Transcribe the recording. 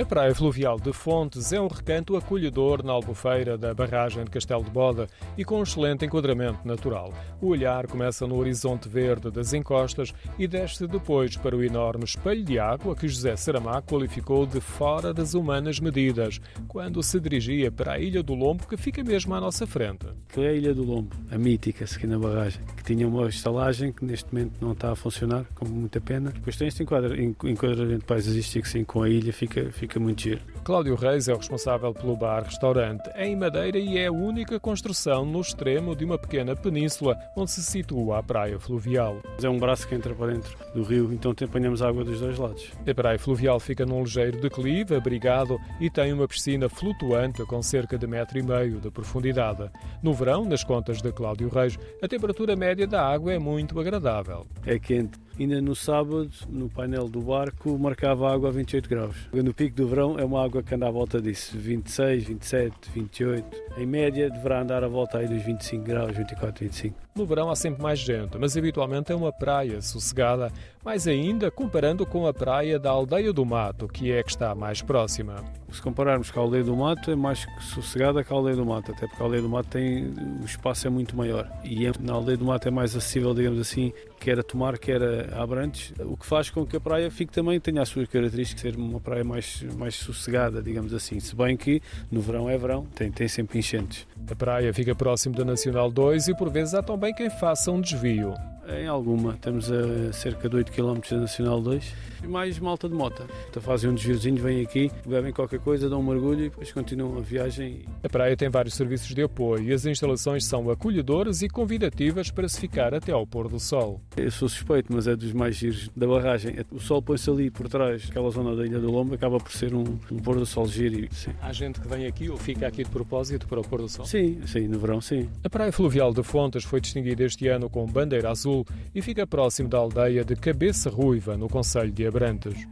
A Praia Fluvial de Fontes é um recanto acolhedor na albufeira da barragem de Castelo de Boda e com um excelente enquadramento natural. O olhar começa no horizonte verde das encostas e desce depois para o enorme espelho de água que José Saramá qualificou de fora das humanas medidas, quando se dirigia para a Ilha do Lombo, que fica mesmo à nossa frente. Que é a Ilha do Lombo, a mítica, aqui na barragem, que tinha uma estalagem que neste momento não está a funcionar, com muita pena. Depois tem este enquadramento paisagístico, sim, com a ilha, fica, fica fica muito giro. Cláudio Reis é o responsável pelo bar-restaurante em Madeira e é a única construção no extremo de uma pequena península onde se situa a praia fluvial. É um braço que entra para dentro do rio, então apanhamos água dos dois lados. A praia fluvial fica num ligeiro declive, abrigado, e tem uma piscina flutuante com cerca de metro e meio de profundidade. No verão, nas contas de Cláudio Reis, a temperatura média da água é muito agradável. É quente. Ainda no sábado, no painel do barco, marcava água a 28 graus. No pico do verão é uma água que anda à volta disso, 26, 27, 28. Em média deverá andar à volta aí dos 25 graus, 24, 25. No verão há sempre mais gente, mas habitualmente é uma praia sossegada, mais ainda comparando com a praia da Aldeia do Mato, que é a que está mais próxima. Se compararmos com a Aldeia do Mato, é mais sossegada que a Aldeia do Mato, até porque a Aldeia do Mato tem o espaço é muito maior e é, na Aldeia do Mato é mais acessível, digamos assim, quer a Tomar, quer a Abrantes, o que faz com que a praia fique também tenha as suas características, ser uma praia mais, mais sossegada, digamos assim. Se bem que no verão é verão, tem, tem sempre enchentes. A praia fica próximo da Nacional 2 e por vezes há também quem faça um desvio. Em alguma, estamos a cerca de 8 km da Nacional 2 e mais malta de moto. Então fazem um desviozinho, vêm aqui, bebem qualquer coisa, dão um mergulho e depois continuam a viagem. A praia tem vários serviços de apoio e as instalações são acolhedoras e convidativas para se ficar até ao pôr do sol. Eu sou suspeito, mas é dos mais giros da barragem. O sol põe-se ali por trás, aquela zona da Ilha do Lombo, acaba por ser um, um pôr do sol giro. Sim. Há gente que vem aqui ou fica aqui de propósito para o pôr do sol? Sim, sim, no verão sim. A Praia Fluvial de Fontes foi distinguida este ano com bandeira azul e fica próximo da aldeia de Cabeça Ruiva, no Conselho de Abrantes.